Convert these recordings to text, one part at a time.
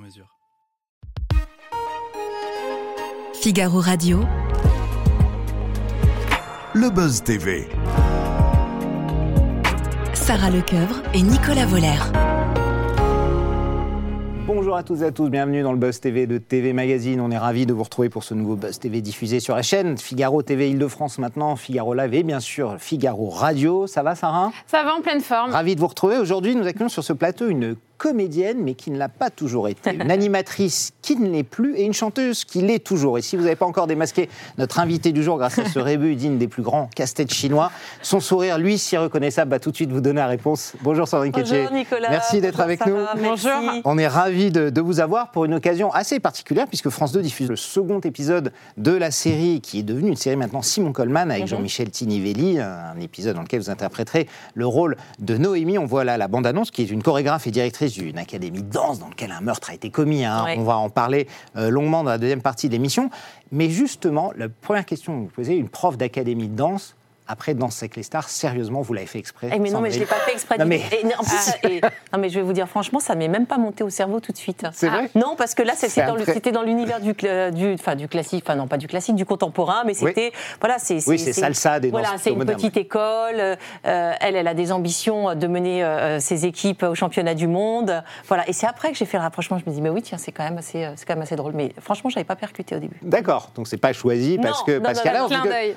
mesure. Figaro Radio. Le Buzz TV. Sarah Lecoeuvre et Nicolas Voller. Bonjour à tous et à tous, bienvenue dans le Buzz TV de TV Magazine. On est ravis de vous retrouver pour ce nouveau Buzz TV diffusé sur la chaîne Figaro TV Île-de-France maintenant, Figaro Live et bien sûr Figaro Radio. Ça va Sarah? Ça va en pleine forme. Ravi de vous retrouver. Aujourd'hui, nous accueillons sur ce plateau une comédienne, mais qui ne l'a pas toujours été, une animatrice qui ne l'est plus et une chanteuse qui l'est toujours. Et si vous n'avez pas encore démasqué notre invité du jour grâce à ce rébut digne des plus grands casse-têtes chinois, son sourire, lui, si reconnaissable, va tout de suite vous donner la réponse. Bonjour Sandrine Bonjour Ketché. Nicolas. Merci d'être Bonjour avec Sarah. nous. Merci. On est ravis de, de vous avoir pour une occasion assez particulière puisque France 2 diffuse le second épisode de la série qui est devenue une série maintenant Simon Coleman avec Mhm. Jean-Michel Tinivelli, un épisode dans lequel vous interpréterez le rôle de Noémie. On voit là la bande-annonce qui est une chorégraphe et directrice d'une académie de danse dans laquelle un meurtre a été commis. hein. Ouais. On va en parler euh, longuement dans la deuxième partie de l'émission. Mais justement, la première question que vous posez, une prof d'académie de danse, après Danse avec les stars, sérieusement, vous l'avez fait exprès Eh, mais non, mais je ne l'ai pas fait exprès. Non, mais- tout. Et, en plus, ça- et- non, mais je vais vous dire, franchement, ça ne m'est même pas monté au cerveau tout de suite. C'est vrai Non, parce que là, c'était dans, dans l'univers du, du, enfin, du classique, enfin non, pas du classique, du contemporain, mais c'était, voilà, c'est Oui, c'est salsa des Voilà, c'est une petite école. euh, elle, elle a des ambitions de mener euh, ses équipes au championnat du monde. Voilà, et c'est après que j'ai fait le rapprochement. Je me dis, mais oui, tiens, c'est quand même assez, euh, quand même assez drôle. Mais franchement, j'avais pas percuté au début. D'accord, donc c'est pas choisi parce Non, que non, parce qu'à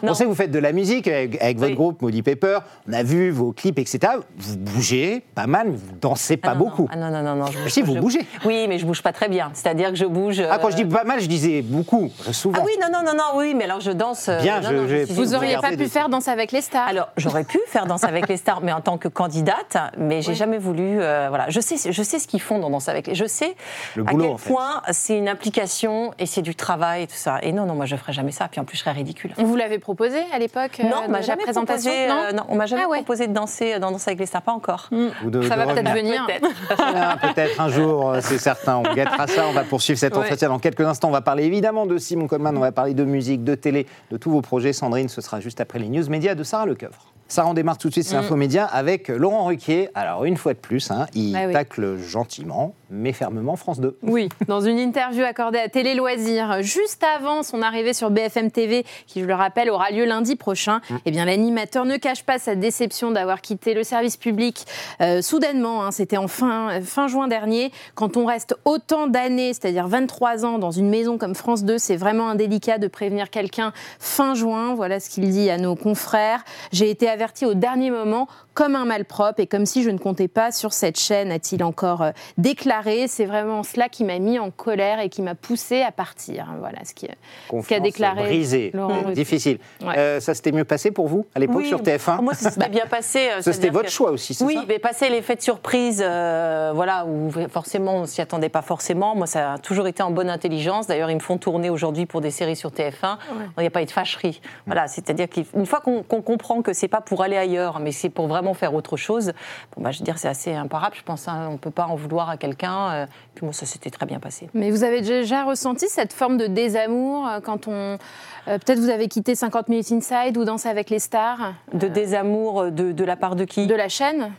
on sait que vous faites de la musique avec, votre Oui. groupe Maudit Pepper. On a vu vos clips, etc. Vous bougez pas mal, mais vous dansez pas Ah non, beaucoup. Non. Ah non, non, non, non. je bouge Si, vous je- bougez. Oui, mais je bouge pas très bien. C'est-à-dire que je bouge. Ah, quand euh, je dis pas mal, je disais beaucoup, souvent. Ah oui, non, non, non, non, oui, mais alors je danse. euh, Bien, non, je- non, je- suis- Vous auriez pas pu des- faire Danse avec les stars. Alors, j'aurais pu faire Danse avec les stars, mais en tant que candidate, mais j'ai jamais voulu. euh, voilà, je sais, je sais ce qu'ils font dans Danse avec les. Je sais Le à boulot, quel en fait. point c'est une application et c'est du travail et tout ça. Et non, non, moi je ferais jamais ça. Puis en plus, je serais ridicule. Vous l'avait proposé à l'époque euh, non, jamais présentation proposé. non, euh, non, on m'a jamais Ah ouais. proposé de danser dans Danse avec les stars, pas encore. Ou de- Ça de va peut-être venir. Peut-être. Ah, Peut-être un jour, euh, c'est certain. On guettera ça. On va poursuivre cet Ouais. entretien dans quelques instants. On va parler évidemment de Simon Coleman. On va parler de musique, de télé, de tous vos projets. Sandrine, ce sera juste après les news médias de Sarah Lecoeuvre. Sarah, on démarre tout de suite ces infomédias avec Laurent Ruquier. Alors, une fois de plus, hein, il Ah oui. tacle gentiment, mais fermement France 2. Oui, dans une interview accordée à Télé Loisirs, juste avant son arrivée sur BFM TV, qui, je le rappelle, aura lieu lundi prochain, eh bien, l'animateur ne cache pas sa déception d'avoir quitté le service public euh, soudainement. hein, C'était en fin, fin juin dernier. Quand on reste autant d'années, c'est-à-dire 23 ans, dans une maison comme France 2, c'est vraiment indélicat de prévenir quelqu'un fin juin. Voilà ce qu'il dit à nos confrères. J'ai été averti au dernier moment comme un malpropre et comme si je ne comptais pas sur cette chaîne, a-t-il encore euh, déclaré. C'est vraiment cela qui m'a mis en colère et qui m'a poussé à partir. Voilà ce qui, ce qu'a Confiance déclaré Laurent Ruquier. difficile. Ouais. Euh, ça s'était mieux passé pour vous à l'époque Oui, sur TF1 Moi, ça s'était bien passé. euh, C'était votre que- choix aussi, c'est Oui, ça? mais passer l'effet de surprise, euh, voilà, où forcément on s'y attendait pas forcément. Moi, ça a toujours été en bonne intelligence. D'ailleurs, ils me font tourner aujourd'hui pour des séries sur TF1. Il n'y a pas eu de fâcherie. Voilà, c'est-à-dire qu'une fois qu'on qu'on comprend que c'est pas pour aller ailleurs, mais c'est pour vraiment faire autre chose, bon, bah, je veux dire, c'est assez imparable. Je pense hein, on peut pas en vouloir à quelqu'un. euh, puis moi, ça s'était très bien passé. Mais vous avez déjà ressenti cette forme de désamour euh, quand on. euh, Peut-être vous avez quitté 50 Minutes Inside ou Danse avec les stars De désamour de, de la part de qui? de la chaîne?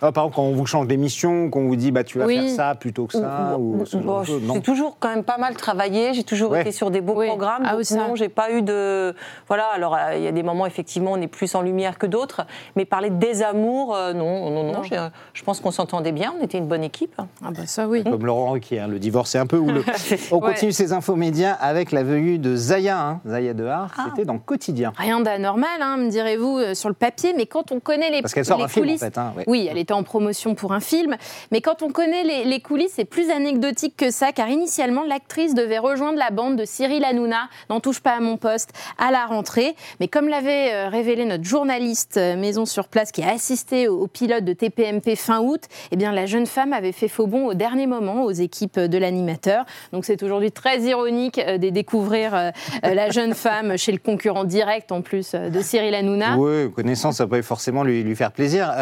Ah, Par exemple, quand on vous change d'émission, qu'on vous dit bah, tu vas Oui. faire ça plutôt que ça, ou, ce Bon, non j'ai toujours quand même pas mal travaillé. J'ai toujours Ouais. été sur des beaux Oui. programmes. Ah donc non, j'ai pas eu de. Voilà. Alors euh, il y a des moments effectivement on est plus en lumière que d'autres, mais parler de désamour, euh, non, non, non. Non. j'ai- Je pense qu'on s'entendait bien. On était une bonne équipe. Ah bah ça oui. Comme Laurent Ruquier, hein, le divorce est un peu houleux. On Ouais. continue ces infos médias avec la venue de Zaya, hein, Zaya Dehar, Ah. c'était dans Quotidien. Rien d'anormal, hein, me direz-vous, euh, sur le papier, mais quand on connaît les, Parce qu'elle sort les un film, en coulisses. fait, hein, ouais. Oui, elle est en promotion pour un film. Mais quand on connaît les, coulisses, c'est plus anecdotique que ça, car initialement, l'actrice devait rejoindre la bande de Cyril Hanouna, n'en touche pas à mon poste, à la rentrée. Mais comme l'avait euh, révélé notre journaliste euh, maison sur place qui a assisté au, pilote de TPMP fin août, eh bien, la jeune femme avait fait faux bond au dernier moment aux équipes de l'animateur. Donc c'est aujourd'hui très ironique euh, de découvrir la jeune femme chez le concurrent direct en plus de Cyril Hanouna. Oui, connaissance, ça peut forcément lui, faire plaisir.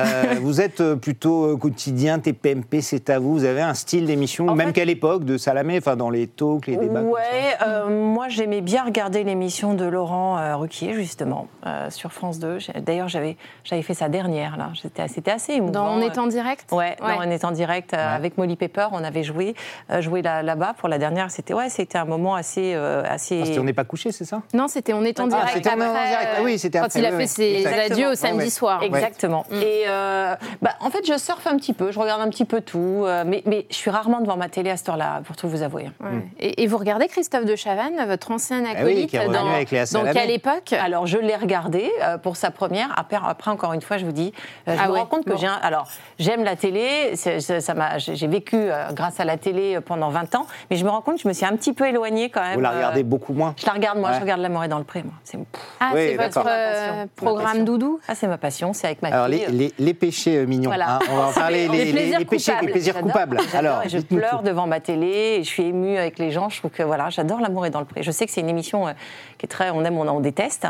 Vous êtes plutôt euh, quotidien, TPMP, c'est à vous. Vous avez un style d'émission, même fait- qu'à l'époque, de Salamé, enfin dans les talks, les débats. Ouais, euh, moi j'aimais bien regarder l'émission de Laurent euh, Ruquier justement euh, sur France 2. J'ai- D'ailleurs j'avais j'avais fait sa dernière là. C'était assez émouvant. Dans On est en direct? Ouais, dans On est en direct euh, Ouais. avec Molly Pepper. On avait joué euh, joué là- là-bas pour la dernière. C'était ouais, c'était un moment assez euh, assez. Ah, on n'est pas couché, c'est ça? Non, c'était On est en Ah, direct. c'était en direct. Ah oui, c'était Quand après, il a fait oui. ses Exactement. adieux au Ouais, samedi ouais. soir. Exactement. Et euh, bah, en fait, je surfe un petit peu, je regarde un petit peu tout, euh, mais, mais je suis rarement devant ma télé à cette heure-là, pour tout vous avouer. Ouais. Et, et vous regardez Christophe de Chavannes, votre ancien oui, acolyte, qui est revenu dans, avec Léa dans quelle époque? Alors, je l'ai regardé euh, pour sa première. Après, après, encore une fois, je vous dis, euh, je Ah me ouais, rends compte que j'ai un- Alors, j'aime la télé, ça m'a- j'ai vécu euh, grâce à la télé euh, pendant 20 ans, mais je me rends compte que je me suis un petit peu éloignée quand même. Vous la euh, regardez beaucoup moins? Je la regarde, moi, Ouais. je regarde L'amour est dans le pré, moi. C'est Ah, Oui, c'est votre euh, programme passion. doudou? Ah, c'est ma passion, c'est avec ma Alors, fille. les, les- les péchés mignons, Voilà. hein, on va en parler. Les Les, plaisirs les péchés, les coupables. plaisirs coupables. Alors, et je pleure tout. devant ma télé, et je suis émue avec les gens. Je trouve que voilà, j'adore l'amour est dans le pré. Je sais que c'est une émission euh, qui est très, on aime, on, on déteste.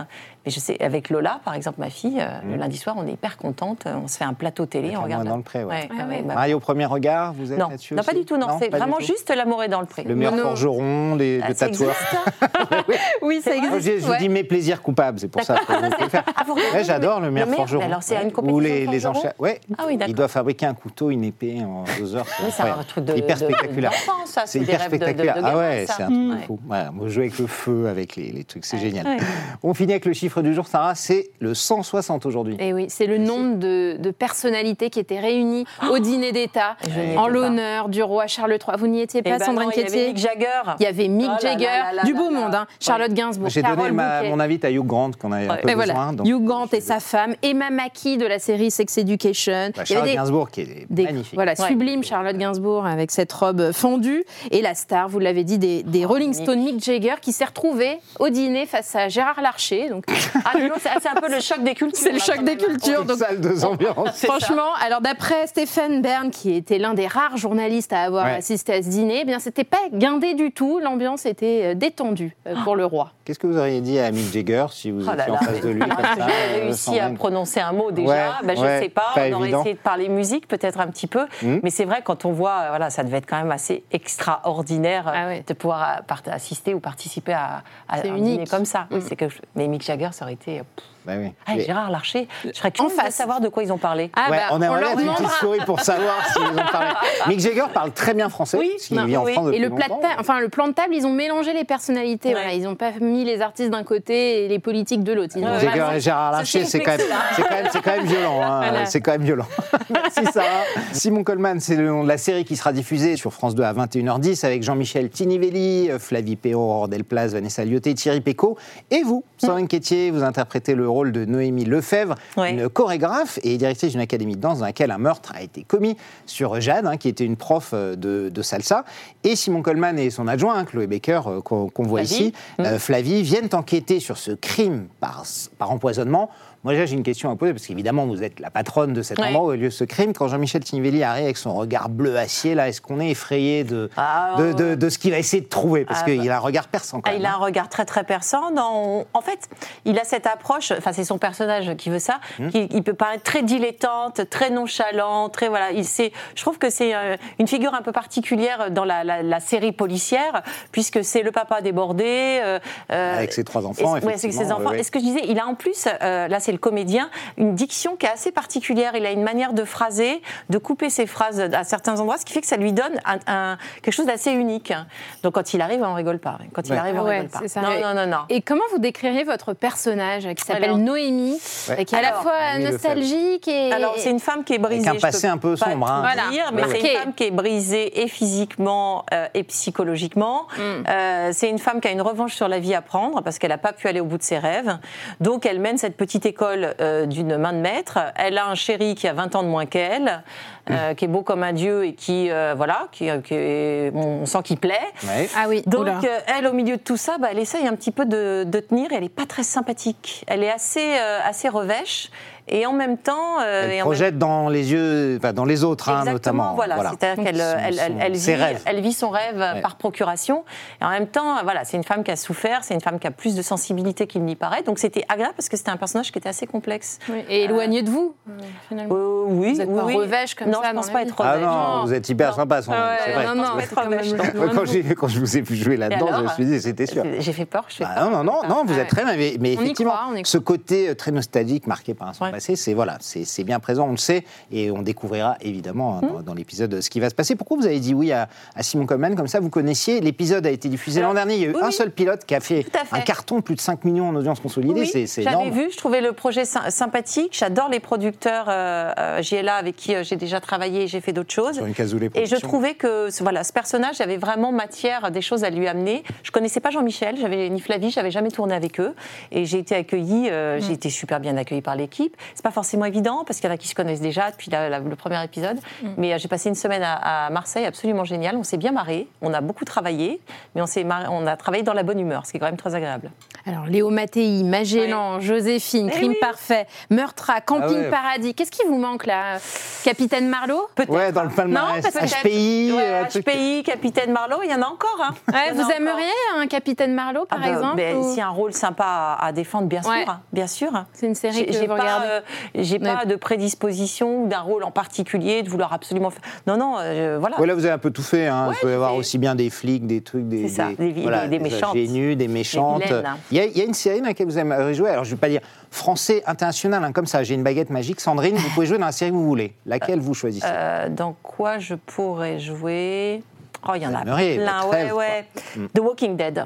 Mais je sais, avec Lola, par exemple, ma fille, euh, le lundi soir, on est hyper contente. On se fait un plateau télé, Avec on L'amour regarde. est dans le pré, ouais. Ouais, Ah ouais, ouais. bah, Mario, au premier regard, vous êtes non, là-dessus non, pas du tout. Non, c'est vraiment juste l'amour est dans le pré. Le meilleur forgeron, les, Ah, le tatoueur. Oui, ça existe. je, je ouais. dis mes plaisirs coupables, c'est pour ça que. Ah, J'adore le meilleur forgeron. alors, c'est une compétition Ou les, enchères. Ouais. Ah oui, d'accord. Il doit fabriquer un couteau, une épée en deux heures. Oui, c'est un truc de, hyper spectaculaire. C'est hyper spectaculaire. ah ouais, c'est un truc Mm. de fou. Jouer avec le feu, avec les, trucs, c'est génial. On finit avec le chiffre du jour, Sarah, c'est le 160 aujourd'hui. Et oui, c'est le nombre de, de personnalités qui étaient réunies au dîner d'État en l'honneur du roi Charles III. Vous n'y étiez Eh pas, ben Sandrine non, il y avait Quétier Mick Jagger. Il y avait Mick Oh là Jagger, là là du là beau là. monde, hein. Charlotte Gainsbourg, J'ai donné ma- mon invite à Hugh Grant qu'on avait un Ouais. peu Et besoin. voilà, donc- Hugh Grant et sa femme, Emma Mackey de la série Sex Education. Bah, Il y avait Charles des- Gainsbourg qui est des- magnifique. Voilà, Ouais. sublime Charlotte Gainsbourg avec cette robe fendue. Et la star, vous l'avez dit, des, des Rolling. Stones, Mick Jagger, qui s'est retrouvé au dîner face à Gérard Larcher. Donc, Ah, c'est un peu le choc des cultures. c'est le choc des cultures. Donc, salle de ambiance. Franchement, alors d'après Stéphane Bern, qui était l'un des rares journalistes à avoir Ouais. assisté à ce dîner, eh bien c'était pas guindé du tout. L'ambiance était euh, détendue euh, pour le roi. Qu'est-ce que vous auriez dit à Mick Jagger si vous Oh là étiez en là. face de lui comme ça, J'ai réussi à prononcer un mot déjà. Ouais, Ben, je ouais, sais pas. pas on aurait essayé de parler musique peut-être un petit peu. Hmm. Mais c'est vrai quand on voit, euh, voilà, ça devait être quand même assez extraordinaire Ah ouais. de pouvoir euh, assister ou participer à, à un unique. dîner comme ça. Oui, Hmm. c'est chose- Mais Mick Jagger, ça aurait été. euh, pff. Bah oui. Ah, Gérard Larcher, je serais curieuse de face. savoir de quoi ils ont parlé. Ah Ouais, bah, on aimerait bien une petite story pour savoir s'ils ont parlé. Mick Jagger parle très bien français, Oui, parce qu'il vit en oui. France depuis Et le, plat de longtemps. ta- enfin, le plan de table, ils ont mélangé les personnalités. Ouais. Voilà, ils n'ont pas mis les artistes d'un côté et les politiques de l'autre. Jagger vraiment- et Gérard Larcher, c'est quand, même- violent. hein. Voilà. C'est quand même violent. Merci Sarah. Simon Coleman, c'est le nom de la série qui sera diffusée sur France 2 à 21h10 avec Jean-Michel Tinivelli, euh, Flavie Péon, Aurore Delplace, Vanessa Lioté, Thierry Pécaud. Et vous, Sandrine Quétier, vous interprétez le rôle de Noémie Lefebvre, Ouais. une chorégraphe et directrice d'une académie de danse dans laquelle un meurtre a été commis sur Jeanne, hein, qui était une prof euh, de, de salsa. Et Simon Coleman et son adjoint, hein, Chloé Baker, euh, qu'on voit Flavie. ici, euh, Flavie, viennent enquêter sur ce crime par, par empoisonnement. Moi, j'ai une question à poser, parce qu'évidemment, vous êtes la patronne de cet Ouais. endroit où a eu lieu ce crime. Quand Jean-Michel Tinivelli arrive avec son regard bleu acier, là, est-ce qu'on est effrayé de, Ah, de, de- de ce qu'il va essayer de trouver? Parce Ah, qu'il a un regard perçant, quand Ah, même. il a un hein. regard très très perçant. Dans... En fait, il a cette approche, enfin c'est son personnage qui veut ça, Hmm. qui il peut paraître très dilettante, très nonchalant, très voilà. Il sait, je trouve que c'est euh, une figure un peu particulière dans la, la- la série policière, puisque c'est le papa débordé. euh, euh, Avec ses trois et- enfants, ouais, avec ses enfants. ouais, ouais. Et ce que je disais, il a en plus, euh, là c'est le comédien, une diction qui est assez particulière. Il a une manière de phraser, de couper ses phrases à certains endroits, ce qui fait que ça lui donne un- un- quelque chose d'assez unique. Donc quand il arrive, on rigole pas. Quand il Ouais. arrive, on Ouais, rigole pas. ça. Non, Et- non, non, non. Et comment vous décririez votre personnage qui s'appelle Noémie, Ouais. qui est à la fois nostalgique et. Alors, c'est une femme qui est brisée. Avec un passé un peu pas sombre, hein. Voilà. dire, mais c'est une femme qui est brisée et physiquement euh, et psychologiquement. Mm. Euh, c'est une femme qui a une revanche sur la vie à prendre parce qu'elle n'a pas pu aller au bout de ses rêves. Donc, elle mène cette petite école l'école euh, d'une main de maître. Elle a un chéri qui a 20 ans de moins qu'elle, euh, qui est beau comme un dieu et qui, euh, voilà, qui, qui est- on sent qu'il plaît. Ouais. Ah oui. Donc, Oula. euh, elle, au milieu de tout ça, bah, elle essaye un petit peu de, de tenir et elle n'est pas très sympathique. Elle est assez, euh, assez revêche et en même temps. euh, Elle et en même- projette dans les yeux, enfin, dans les autres, hein, notamment. Voilà, c'est-à-dire qu'elle elle, elle- elle vit, rêves. elle vit son rêve Ouais. par procuration. Et en même temps, voilà, c'est une femme qui a souffert, c'est une femme qui a plus de sensibilité qu'il n'y paraît. Donc c'était agréable parce que c'était un personnage qui était assez complexe. Oui, Et éloigné de vous, euh, finalement. Euh, oui, Vous êtes oui, pas oui. revêche comme non, ça je dans pense pas être Ah revêche. non, vous êtes hyper Non. sympa, Sandrine, Ouais, c'est vrai. non, je non, quand non. je vous ai vu jouer là-dedans, je me suis dit, c'était sûr. J'ai fait peur, je fais Bah, non, non, non, non, vous Ouais. êtes très bien. Mais, effectivement, ce côté euh, très nostalgique marqué par un son Ouais. Passé, c'est voilà, c'est bien présent, on le sait, et on découvrira évidemment Hmm. dans, dans l'épisode ce qui va se passer. Pourquoi vous avez dit oui à, à Simon Coleman comme ça Vous connaissiez l'épisode a été diffusé l'an Alors, dernier. Il y a eu oui, un seul pilote qui a fait, un carton plus de 5 millions en audience consolidée. Oui, c'est j'avais vu, je trouvais le projet sy- sympathique. J'adore les producteurs euh, euh, JLA avec qui euh, j'ai déjà travaillé et j'ai fait d'autres choses. Sur une casoulée Et je trouvais que ce- voilà, ce personnage avait vraiment matière, des choses à lui amener. Je connaissais pas Jean-Michel, j'avais ni Flavie, j'avais jamais tourné avec eux, et j'ai été accueillie, euh, j'ai été super bien accueillie par l'équipe. C'est pas forcément évident parce qu'il y en a qui se connaissent déjà depuis la- la- le premier épisode, mais euh, j'ai passé une semaine à, à Marseille, absolument génial. On s'est bien marré, on a beaucoup travaillé, mais on s'est marré- on a travaillé dans la bonne humeur, ce qui est quand même très agréable. Alors, Léo Mattei, Magellan, Joséphine, Eh Crime oui. parfait, Meurtra, Camping Ah ouais. Paradis. Qu'est-ce qui vous manque là Capitaine Marlowe Peut-être. Ouais, dans le palmarès. parce que HPI, Ouais, euh, HPI, Capitaine Marlowe, il y en a encore. Hein. Ouais, Vous encore. aimeriez un Capitaine Marlowe, par Ah bah, exemple ben, ou- a un rôle sympa à, à défendre, bien Ouais. sûr, hein, bien sûr. C'est une série J'ai que j'ai vous pas, regardez euh, j'ai Ouais. pas de prédisposition ou d'un rôle en particulier de vouloir absolument faire. Non, non, euh, voilà. Ouais, là, vous avez un peu tout fait. Hein. Ouais, vous pouvez j'ai avoir fait- aussi bien des flics, des trucs, des, C'est ça, des vi- voilà, des- des méchantes. ingénues, des méchantes. hein. Il y, a, il y a une série dans laquelle vous aimeriez jouer. Alors, je ne vais pas dire français international, hein, comme ça. J'ai une baguette magique. Sandrine, vous pouvez jouer dans la série que vous voulez. Laquelle vous choisissez? Euh, dans quoi je pourrais jouer? Oh, il y en a plein. Ouais, ouais. Mm. The Walking Dead.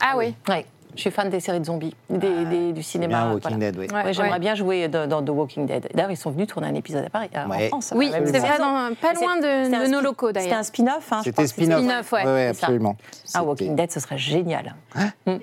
Ah oui. Ouais. Je suis fan des séries de zombies, des, des- du cinéma. Bien Walking voilà. Dead, oui. Ouais, Ouais, J'aimerais ouais. bien jouer dans, dans The Walking Dead. D'ailleurs, ils sont venus tourner un épisode à Paris, Ouais. en France. Oui, c'est vrai, dans- pas loin de, c'était un de nos locaux C'était d'ailleurs. un spin-off. hein, C'était spin-off. Spin-off, ouais. Absolument. Ah, C'était- Walking Dead, ce serait génial.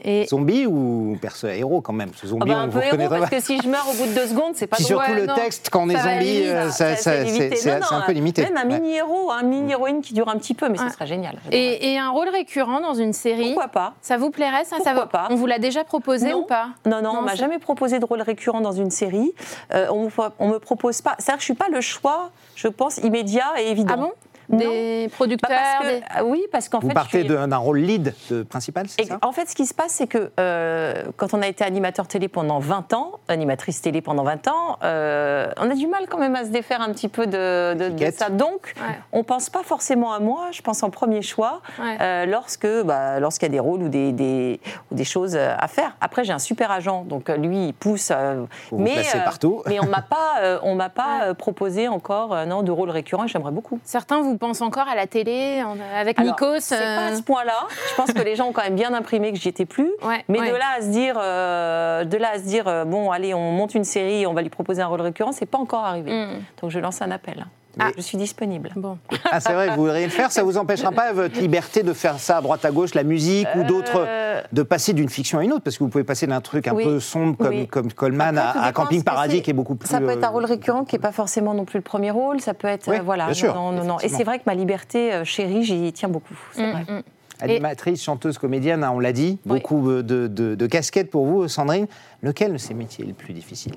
Et Zombie ou perso héros quand même Ce Ah zombie, bah, on un vous peu héros, parce que si je meurs au bout de deux secondes, c'est pas drôle. surtout le texte, quand on est zombie, ça- c'est un peu limité. Même un mini-héros, un mini-héroïne qui dure un petit peu, mais ce serait génial. Et, un rôle récurrent dans une série, Pourquoi pas ça vous plairait ça, ça Pourquoi pas vous l'a déjà proposé Non. ou pas Non, non, Non, on m'a jamais proposé de rôle récurrent dans une série. Euh, on, me, on me propose pas. C'est-à-dire que je suis pas le choix, je pense, immédiat et évident. Ah bon? Des Bah, producteurs parce que- des- ah Oui, parce qu'en Vous fait. partez je suis- d'un rôle lead de principal, c'est ça? en fait, ce qui se passe, c'est que euh, quand on a été animateur télé pendant 20 ans, animatrice télé pendant 20 ans, euh, on a du mal quand même à se défaire un petit peu de, de- de Étiquette. ça. Donc, Ouais. on pense pas forcément à moi, je pense en premier choix Ouais. euh, lorsque, bah, lorsqu'il y a des rôles ou des, des- ou des choses euh, à faire. Après, j'ai un super agent, donc euh, lui, il pousse. euh, Vous vous placez partout. mais on m'a pas, euh, on m'a pas Ouais. euh, proposé encore euh, non, de rôle récurrent. J'aimerais beaucoup. Certains vous pensent encore à la télé en- avec Alors, Nikos. C'est pas euh, à ce point-là. Je pense que les gens ont quand même bien imprimé que j'y étais plus. Ouais, Mais ouais. de là à se dire, euh, de là à se dire, euh, bon, allez, on monte une série, et on va lui proposer un rôle récurrent, c'est pas encore arrivé. Mm. Donc je lance un appel. Ah. Je suis disponible. Bon. Ah, c'est vrai, vous voudriez le faire, ça vous empêchera pas votre liberté de faire ça à droite à gauche, la musique ou d'autres, Euh, de passer d'une fiction à une autre, parce que vous pouvez passer d'un truc un Oui, peu sombre comme, oui. comme Coleman Après, à, Camping Paradis qui est beaucoup plus. Ça peut être un euh, rôle récurrent qui n'est pas forcément non plus le premier rôle. Ça peut être Oui, euh, voilà. bien sûr, non, non, non. Et c'est vrai que ma liberté euh, chérie, j'y tiens beaucoup. C'est Mm, vrai. mm. Animatrice, chanteuse, comédienne, hein, on l'a dit, Oui. beaucoup euh, de, de- de casquettes pour vous, Sandrine. Lequel de ces métiers est le plus difficile?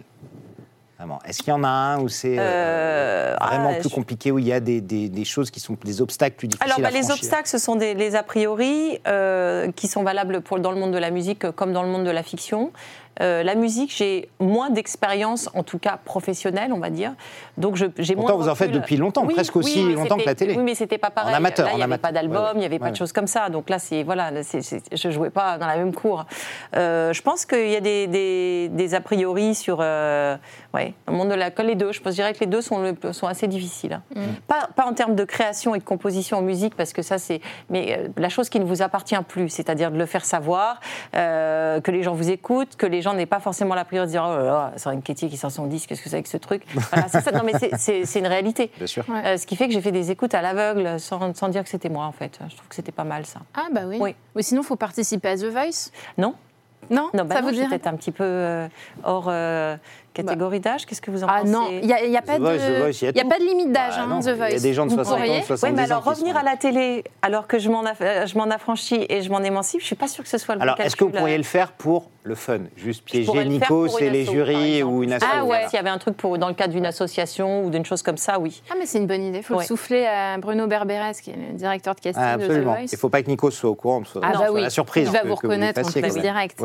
Vraiment. Est-ce qu'il y en a un où c'est euh, Euh, vraiment ah, plus je- compliqué, où il y a des, des- des choses qui sont des obstacles plus difficiles Alors, bah, à les obstacles, ce sont des, les a priori euh, qui sont valables pour, dans le monde de la musique comme dans le monde de la fiction. Euh, la musique, j'ai moins d'expérience, en tout cas professionnelle, on va dire. Donc, j'ai moins. Pourtant, de vous en faites depuis longtemps, presque aussi longtemps que la télé. Oui, mais c'était pas pareil. En amateur, Là, il n'y avait pas d'album, Ouais, il n'y avait ouais. pas de choses comme ça. Donc là, c'est voilà, là, c'est- c'est- je jouais pas dans la même cour. Euh, je pense qu'il y a des, des- des a priori sur, euh, ouais, le monde de la colle, les deux. Je pense, je dirais que les deux sont, le- sont assez difficiles. hein. Mm. Pas, pas en termes de création et de composition en musique, parce que ça, c'est. Mais euh, la chose qui ne vous appartient plus, c'est-à-dire de le faire savoir, euh, que les gens vous écoutent, que les gens n'aient pas forcément la priorité de dire oh là là, c'est une Ketty qui sort son disque, qu'est-ce que c'est que ce truc? Voilà, c'est ça. Non, mais c'est- c'est c'est une réalité. Bien sûr. Ouais. Euh, ce qui fait que j'ai fait des écoutes à l'aveugle sans, sans dire que c'était moi, en fait. Je trouve que c'était pas mal, ça. Ah bah oui. Oui. Ou sinon, il faut participer à The Voice? Non Non, Non, bah ça non, vous je suis dirait peut-être un petit peu euh, hors euh, Catégorie d'âge, qu'est-ce que vous en Ah pensez non, il n'y a, y a pas Voice, de, Voice, il y a pas de limite d'âge, Bah hein, non, The il y a Voice. des gens de Vous 60 ans, pourriez 70 Oui, mais ans alors revenir sont- à la télé alors que je m'en aff- je m'en affranchis et je m'en émancipe, je suis pas sûre que ce soit le Alors, bon est-ce que vous pourriez le faire pour le fun Juste piéger Nikos et une les jurys ou une asso Ah ouais, voilà. s'il y avait un truc pour, dans le cadre d'une association ou d'une chose comme ça, oui. Ah, mais c'est une bonne idée. Il faut Ouais. le souffler à Bruno Berberes, qui est le directeur de casting Ah, de The. Voice. Il ne faut pas que Nikos soit au courant, Ah ce bah soit oui, la surprise. il va que- vous reconnaître en direct.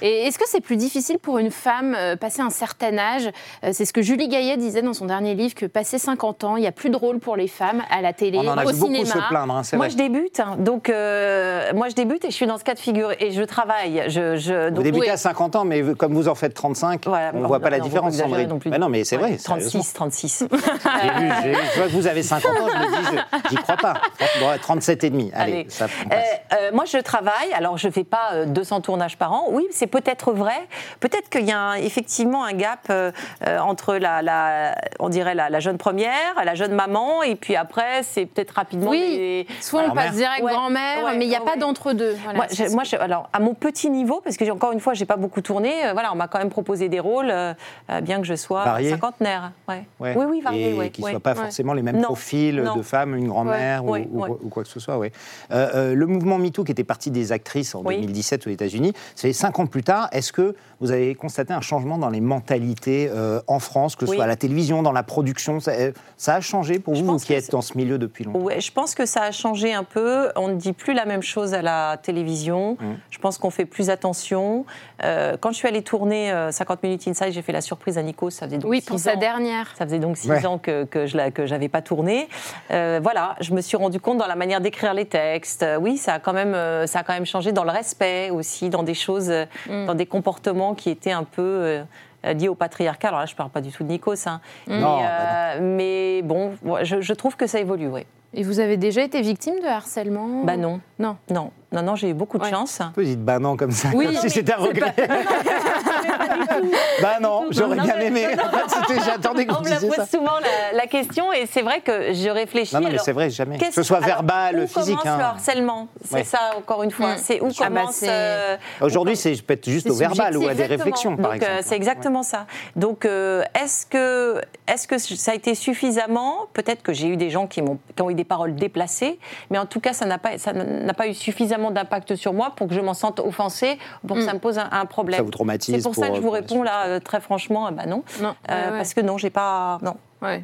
Et est-ce que c'est plus difficile pour une femme, euh, passer un certain âge Euh, C'est ce que Julie Gaillet disait dans son dernier livre, que passer 50 ans, il n'y a plus de rôle pour les femmes à la télé, On en a au cinéma. se plaindre, hein, c'est Moi, vrai. je débute, hein, donc euh, moi je débute et je suis dans ce cas de figure et je travaille. Je, je, Vous donc, débutez oui. à 50 ans, mais comme vous en faites 35, Voilà, on ne voit pas la non, différence, faut pas exagérer Sandrine. non plus. Bah non, mais c'est Ouais, vrai. sérieusement. 36, 36. J'ai vu, j'ai- je vois que vous avez 50 ans, je me dis, je- j'y crois pas. Bon, 37 et demi. Allez, Allez. ça Euh, passe. euh, moi, je travaille. Alors, je fais pas euh, 200 tournages par an. Oui, c'est peut-être vrai. Peut-être qu'il y a un- effectivement un gap euh, euh, entre la, la- on dirait la, la jeune première, la jeune maman, et puis après, c'est peut-être rapidement. Oui. des- Soit on passe direct Ouais, grand-mère, ouais, mais il n'y a ouais, pas d'entre-deux. Voilà, moi, je- je- alors à mon petit niveau, parce que encore une fois, j'ai pas beaucoup tourné. euh, voilà, on m'a quand même proposé des rôles, euh, bien que je sois Variés cinquantenaire. Ouais. Ouais. Oui, oui, variés, Et ouais, qui ne ouais. soient pas ouais. forcément les mêmes Non, profils non. de femmes, une grand-mère Ouais, ou, ouais, ou- quoi que ce soit. Ouais. Euh, euh, le mouvement MeToo qui était parti des actrices en Oui. 2017 aux États-Unis, c'est cinq ans plus tard. Est-ce que vous avez constaté un changement dans les mentalités euh, en France, que ce Oui. soit à la télévision, dans la production Ça, euh, ça a changé pour Je vous, qui êtes dans ce milieu depuis longtemps? Ouais, je pense que ça a changé un peu. On ne dit plus la même chose à la télévision. Mmh. Je pense qu'on fait plus attention. Euh, quand je suis allée tourner euh, 50 minutes inside, j'ai fait la surprise à Nico. Ça faisait donc Oui, six pour sa ans. dernière. Ça faisait donc six Ouais. ans que, que je que j'avais pas tourné. Euh, voilà, je me suis rendu compte dans la manière d'écrire les textes. Euh, oui, ça a quand même, euh, ça a quand même changé dans le respect aussi, dans des choses, Mm. dans des comportements qui étaient un peu euh, liés au patriarcat. Alors là, je parle pas du tout de Nikos, hein. mais, Non, bah euh, mais bon, je, je trouve que ça évolue, oui. Et vous avez déjà été victime de harcèlement Bah non, Non. non, non, non, j'ai eu beaucoup de Ouais. chance. Vous dites bah non comme ça, Oui, comme non, si c'était un regret. bah non, j'aurais bien aimé. En fait, c'était- J'attendais que On vous me la disiez pose ça. souvent la, la question et c'est vrai que je réfléchis. Non, non, mais alors, c'est vrai, jamais. Que ce soit alors, verbal, où physique. commence hein. le harcèlement? C'est Ouais. ça, encore une fois. Mm. C'est où Ah bah, commence. euh, Aujourd'hui, c'est peut-être juste C'est au verbal ou à des réflexions, par Donc, euh, exemple. c'est exactement ça. Donc, euh, est-ce que, ça a été suffisamment? Peut-être que j'ai eu des gens qui, m'ont, qui ont eu des paroles déplacées, mais en tout cas, ça n'a pas, ça n'a pas eu suffisamment d'impact sur moi pour que je m'en sente offensée, pour que Mm. ça me pose un, problème. Ça vous traumatise C'est pour, vous réponds là euh, très franchement, euh, bah non, Non. Euh, Ouais, ouais. parce que non, j'ai pas, non. Ouais.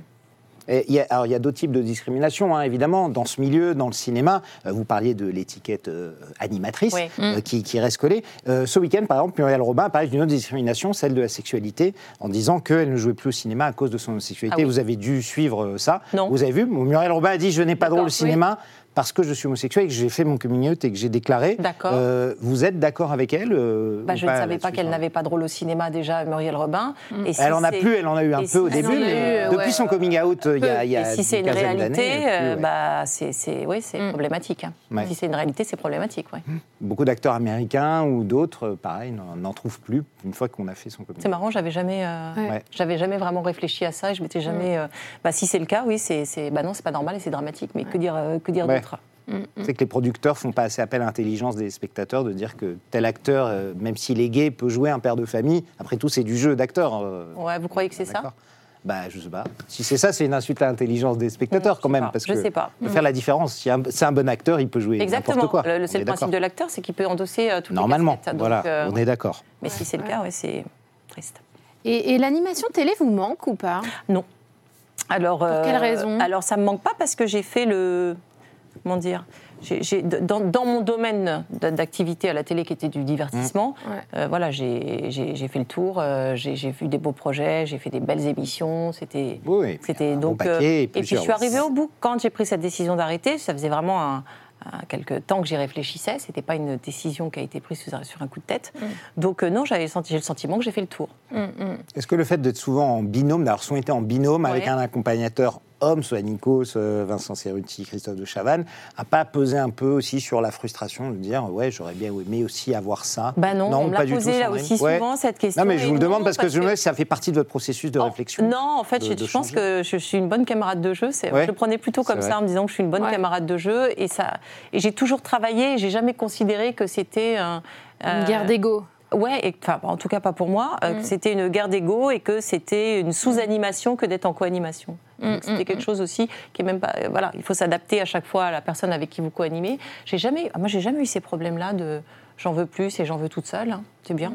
Et il y a, alors, il y a d'autres types de discrimination, hein, évidemment, dans ce milieu, dans le cinéma. Euh, vous parliez de l'étiquette euh, animatrice Oui. euh, qui, qui reste collée. Euh, ce week-end, par exemple, Muriel Robin a parlé d'une autre discrimination, celle de la sexualité, en disant qu'elle ne jouait plus au cinéma à cause de son homosexualité. Ah oui. Vous avez dû suivre ça. Non. Vous avez vu Muriel Robin a dit Je n'ai pas de rôle au cinéma. Parce que je suis homosexuel et que j'ai fait mon coming out et que j'ai déclaré. D'accord. Euh, vous êtes d'accord avec elle euh, Bah, je ne savais pas qu'elle enfin n'avait pas de rôle au cinéma déjà, Muriel Robin. Et si Elle en a c'est- plus, elle en a eu un et peu si- au début, mais eu, depuis ouais. son coming out, il y a, y a Et si c'est une réalité, plus, euh, ouais. bah, c'est, c'est, oui, c'est Mm. problématique. hein. Ouais. Si c'est une réalité, c'est problématique. Ouais. Beaucoup d'acteurs américains ou d'autres, pareil, n'en- trouvent plus une fois qu'on a fait son coming C'est out. marrant, j'avais jamais, euh, j'avais jamais vraiment réfléchi à ça. Et je m'étais jamais. euh, bah, si c'est le cas, oui, c'est, c'est, bah non, c'est pas normal et c'est dramatique. Mais que dire, euh, que dire Ouais. d'autre? C'est que les producteurs font pas assez appel à l'intelligence des spectateurs de dire que tel acteur, euh, même s'il est gay, peut jouer un père de famille. Après tout, c'est du jeu d'acteur. euh, Ouais, vous croyez que c'est ça Bah, je sais pas. Si c'est ça, c'est une insulte à l'intelligence des spectateurs Je quand même. pas. Parce Je que sais pas. faut faire la différence. Si c'est un bon acteur, il peut jouer Exactement. n'importe quoi. Le, le- c'est On le est principe de l'acteur, c'est qu'il peut endosser euh, toutes Normalement, les. Donc, voilà, euh, on est d'accord. Mais si c'est le cas, ouais, c'est triste. Et, et l'animation télé vous manque ou pas? Non. Alors, Pour quelle raison? Alors, ça me manque pas parce que j'ai fait le. Comment dire dans, dans mon domaine d'activité à la télé qui était du divertissement, Ouais. euh, voilà, j'ai fait le tour, euh, j'ai vu des beaux projets, j'ai fait des belles émissions, c'était Oui, c'était bon donc paquet euh, et puis je suis arrivée au bout quand j'ai pris cette décision d'arrêter. Ça faisait vraiment un, un- quelques temps que j'y réfléchissais. C'était pas une décision qui a été prise sur un, sur un coup de tête. Donc euh, non, j'avais j'ai le sentiment que j'ai fait le tour. Mm, mm. Est-ce que le fait d'être souvent en binôme, d'avoir souvent été en binôme avec Ouais. un accompagnateur homme, soit Nikos, euh, Vincent Cerruti, Christophe de Chavannes, a pas pesé un peu aussi sur la frustration de dire ouais j'aurais bien aimé aussi avoir ça Bah non, on me pas l'a du posé tout, là aussi Ouais. souvent cette question. Non mais je vous le demande non, parce, que je me demande si ça fait partie de votre processus de Oh, réflexion. Non, en fait, de- je, de je pense que je suis une bonne camarade de jeu. C'est- Ouais. Je le prenais plutôt comme ça, en me disant que je suis une bonne Ouais. camarade de jeu. Et, ça, et j'ai toujours travaillé, et j'ai jamais considéré que c'était un. Une euh, guerre d'ego. Ouais, et, enfin, en tout cas pas pour moi, euh, Mm. que c'était une guerre d'ego et que c'était une sous-animation que d'être en co-animation. Mm, C'était quelque chose aussi qui est même pas. euh, voilà, il faut s'adapter à chaque fois à la personne avec qui vous co-animez. J'ai jamais, ah, moi, j'ai jamais eu ces problèmes-là de j'en veux plus et j'en veux toute seule. hein. C'est bien.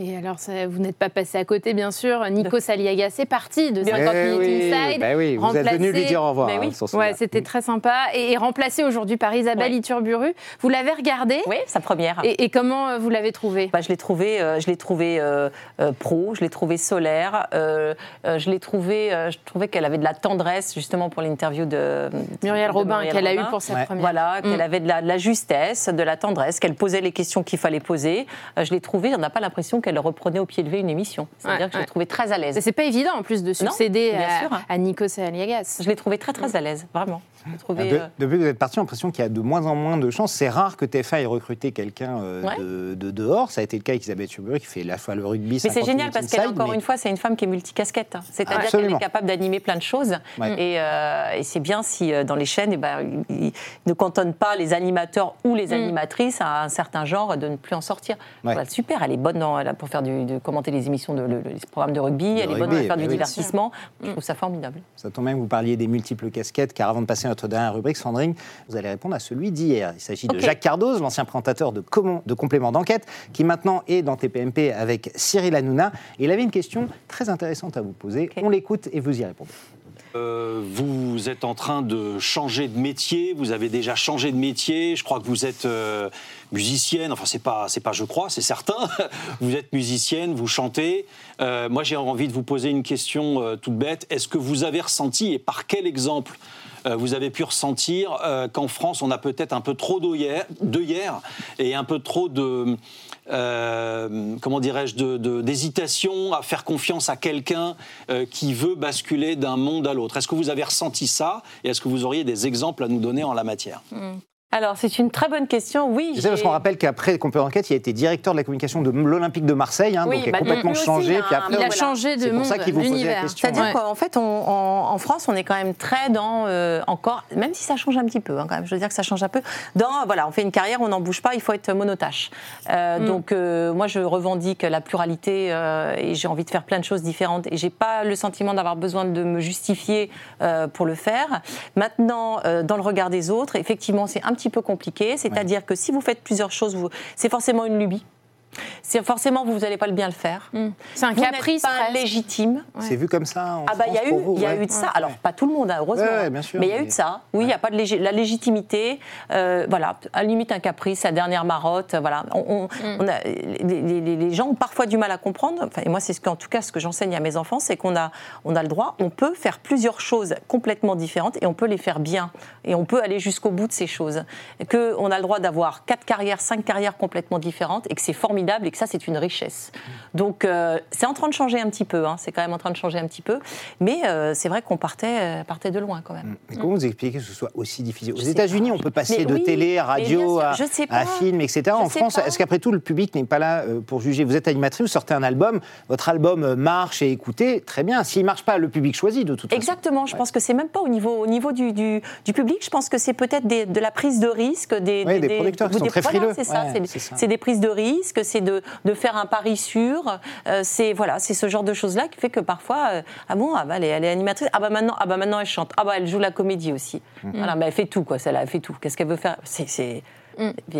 Et alors, ça- vous n'êtes pas passé à côté, bien sûr. Nico Saliaga, c'est parti de 50 Eh minutes oui, inside. bah oui, vous êtes venu lui dire au revoir. Mais oui. hein, Ouais, c'était très sympa. Et, et remplacé aujourd'hui par Isabelle Ouais. Iturburu. Vous l'avez regardé? Oui, sa première. et, et comment euh, vous l'avez trouvé? Bah, je l'ai trouvé, euh, je l'ai trouvé euh, euh, pro, je l'ai trouvé solaire, euh, euh, je l'ai trouvé, euh, je trouvais qu'elle avait de la tendresse justement pour l'interview de Muriel de Robin, Muriel qu'elle a eu Robin. pour sa Ouais. première. Voilà, qu'elle Mm. avait de la, de la justesse, de la tendresse, qu'elle posait les questions qu'il fallait poser. Euh, je l'ai trouvé, on n'a pas l'impression qu'elle reprenait au pied levé une émission. C'est-à-dire Ouais, que je ouais. l'ai trouvé très à l'aise. C'est pas évident en plus de succéder à, sûr. à Nico Saliagas. Je l'ai trouvé très très à l'aise, vraiment. Trouvé, De- euh, depuis que vous êtes parti, j'ai l'impression qu'il y a de moins en moins de chances. C'est rare que TF1 ait recruté quelqu'un euh, Ouais. de, de dehors. Ça a été le cas avec Isabelle Turbury qui fait à la fois le rugby. Mais c'est 50 génial parce qu'elle, encore mais- une fois, c'est une femme qui est multicasquette. hein. C'est-à-dire qu'elle est capable d'animer plein de choses. Ouais. Et, euh, et c'est bien si euh, dans les chaînes, eh ben, ils ne cantonnent pas les animateurs ou les animatrices à un certain genre de ne plus en sortir. Ouais. Voilà, super, elle est bonne dans, elle a- pour faire du, de commenter les émissions, de, le- les programmes de rugby, elle est bonne pour faire du oui. divertissement. Je trouve ça formidable. Ça tombe bien que vous parliez des multiples casquettes, car avant de passer à notre dernière rubrique, Sandrine, vous allez répondre à celui d'hier. Il s'agit de. Jacques Cardoz, l'ancien présentateur de, Comment- de complément d'enquête, qui maintenant est dans TPMP avec Cyril Hanouna. Et il avait une question très intéressante à vous poser. On l'écoute et vous y répondez. Euh, vous êtes en train de changer de métier, vous avez déjà changé de métier, je crois que vous êtes euh, musicienne, enfin c'est pas, c'est pas je crois, c'est certain, vous êtes musicienne, vous chantez. Euh, moi j'ai envie de vous poser une question toute bête, est-ce que vous avez ressenti, et par quel exemple vous avez pu ressentir qu'en France on a peut-être un peu trop d'œillères et un peu trop de euh, comment dirais-je d'hésitation à faire confiance à quelqu'un euh, qui veut basculer d'un monde à l'autre. Est-ce que vous avez ressenti ça et est-ce que vous auriez des exemples à nous donner en la matière? Alors, c'est une très bonne question. Oui, Je sais parce qu'on rappelle qu'après complément d'enquête, il a été directeur de la communication de l'Olympique de Marseille, hein, Oui, donc il a bah, complètement aussi, changé. il a puis après, Il a voilà. changé de C'est pour monde, ça qu'il vous posait la question. C'est-à-dire Ouais. qu'en fait, on- en, en France, on est quand même très dans euh, encore, même si ça change un petit peu, hein, quand même, je veux dire que ça change un peu. Dans voilà, on fait une carrière, on n'en bouge pas, il faut être monotâche. Euh, Mm. Donc euh, moi, je revendique la pluralité euh, et j'ai envie de faire plein de choses différentes et j'ai pas le sentiment d'avoir besoin de me justifier euh, pour le faire. Maintenant, euh, dans le regard des autres, effectivement, c'est un petit peu compliqué. C'est-à-dire que si vous faites plusieurs choses, vous- c'est forcément une lubie. C'est forcément vous n'allez pas le bien le faire. Mm. C'est un Vous caprice. pas légitime. C'est vu comme ça en Ah bah il y a eu, il y a ouais. eu de ça. Alors pas tout le monde, hein, heureusement. Ouais, ouais, hein. bien sûr, mais il y a eu de ça. Oui, il n'y a pas de la légitimité. euh, voilà, à la limite un caprice, sa dernière marotte. Voilà, on, on- Mm. on a, les, les- les- les gens ont parfois du mal à comprendre. Enfin, et moi, c'est ce qu'en tout cas ce que j'enseigne à mes enfants, c'est qu'on a, on a le droit. On peut faire plusieurs choses complètement différentes et on peut les faire bien. Et on peut aller jusqu'au bout de ces choses. Que on a le droit d'avoir quatre carrières, cinq carrières complètement différentes et que c'est formidable et que ça c'est une richesse. Donc euh, c'est en train de changer un petit peu. hein. C'est quand même en train de changer un petit peu. Mais euh, c'est vrai qu'on partait, euh, partait de loin quand même. Mais comment vous expliquez que ce soit aussi difficile? Aux États-Unis, on peut passer Mais de oui, télé radio à, film, etc. Je en France, est-ce qu'après tout, le public n'est pas là pour juger? Vous êtes animatrice, vous sortez un album, votre album marche et écouté, très bien. S'il ne marche pas, le public choisit de toute façon. Exactement, je Ouais. pense que c'est même pas au niveau, au niveau du, du, du public, je pense que c'est peut-être de la prise de risque des, Oui, des producteurs qui sont très voilà, frileux. Ouais, c'est ça. c'est des prises de risque, c'est de, de faire un pari sûr, euh, c'est voilà, c'est ce genre de choses-là qui fait que parfois, euh, ah bon, ah bah, elle, est, elle est animatrice, ah bah maintenant, ah bah maintenant elle chante, ah bah elle joue la comédie aussi, Mmh. voilà, mais elle fait tout quoi, celle-là, elle fait tout. Qu'est-ce qu'elle veut faire? C'est c'est-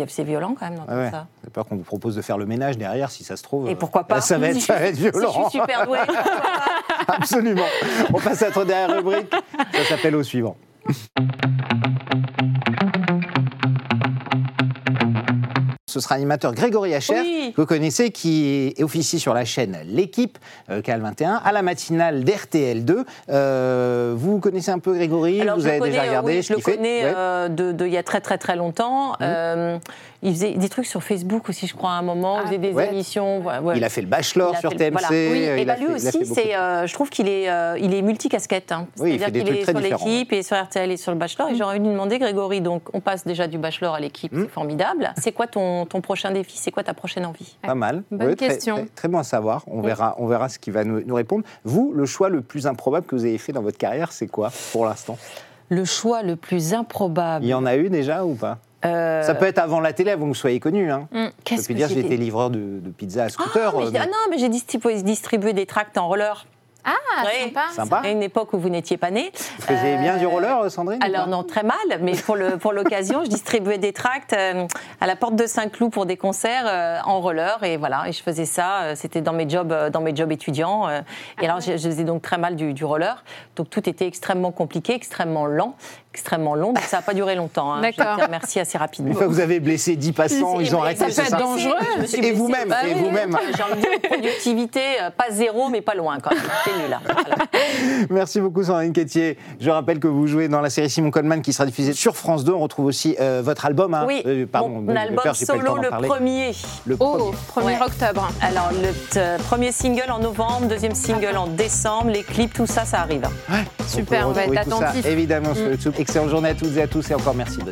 c'est violent quand même Ah d'entendre ouais. ça. J'ai peur qu'on vous propose de faire le ménage derrière, si ça se trouve. Et pourquoi pas Ça va être, ça va être Si je violent. suis super douée. Absolument. On passe à notre dernière rubrique. Ça s'appelle au suivant. Ce sera l'animateur Grégory Hacher, Oui. que vous connaissez, qui est officie sur la chaîne L'équipe, euh, Canal 21, à la matinale d'RTL2. Euh, vous connaissez un peu Grégory? Alors, Vous avez déjà connais, euh, regardé oui, ce Je le fait? connais Ouais. euh, de, de il y a très très très longtemps. Euh, il faisait des trucs sur Facebook aussi, je crois, à un moment. il faisait des Ouais. émissions. ouais, ouais. Il a fait le Bachelor sur TMC. voilà. Oui, et il bah a lui fait- il a fait aussi, euh, je trouve qu'il est, euh, il est multicasquette. Hein. Oui, C'est-à-dire qu'il est sur l'équipe et sur RTL et sur le Bachelor. Et j'aurais dû lui demander, Grégory, donc on passe déjà du Bachelor à l'équipe, Hmm. c'est formidable. C'est quoi ton, ton prochain défi? C'est quoi ta prochaine envie? Pas mal. Bonne très- question. Très, très bon à savoir. On verra, on verra ce qu'il va nous, nous répondre. Vous, le choix le plus improbable que vous avez fait dans votre carrière, c'est quoi pour l'instant? Le choix le plus improbable. Il y en a eu déjà ou pas? Euh, Ça peut être avant la télé, avant que vous soyez connu. Hein. Mm. Je qu'est-ce peux que dire, j'ai j'étais livreur de, de pizza à Ah, scooter. mais euh, mais- ah non, mais j'ai distribué, distribué des tracts en roller. Ah, Ouais. sympa. Sympa. À une époque où vous n'étiez pas né. Vous faisiez bien du roller, Sandrine ou Alors non, très mal, mais pour le pour l'occasion, je distribuais des tracts euh, à la porte de Saint-Cloud pour des concerts euh, en roller et voilà, et je faisais ça. euh, C'était dans mes jobs euh, dans mes jobs étudiants. euh, et alors je, je faisais donc très mal du, du roller, donc tout était extrêmement compliqué, extrêmement lent, extrêmement long. Donc ça n'a pas duré longtemps. Hein. D'accord. remerciée assez rapidement. Une fois que vous avez blessé 10 passants, ils ont arrêté, ça? c'est peut être dangereux. Et vous-même, Bah et vous-même. J'ai envie de dire productivité, euh, pas zéro, mais pas loin quand même. Nul. hein. Voilà. Merci beaucoup Sandrine Quétier. Je rappelle que vous jouez dans la série Simon Coleman qui sera diffusée sur France 2. On retrouve aussi euh, votre album. hein. Oui, Euh, pardon, mon album le solo le premier. Le Oh, premier. 1er Ouais. octobre. Alors, le t- premier single en novembre, deuxième single en décembre, les clips, tout ça, ça arrive. Super, peut on va être attentif. évidemment sur Mm. YouTube. Excellente journée à toutes et à tous et encore merci de.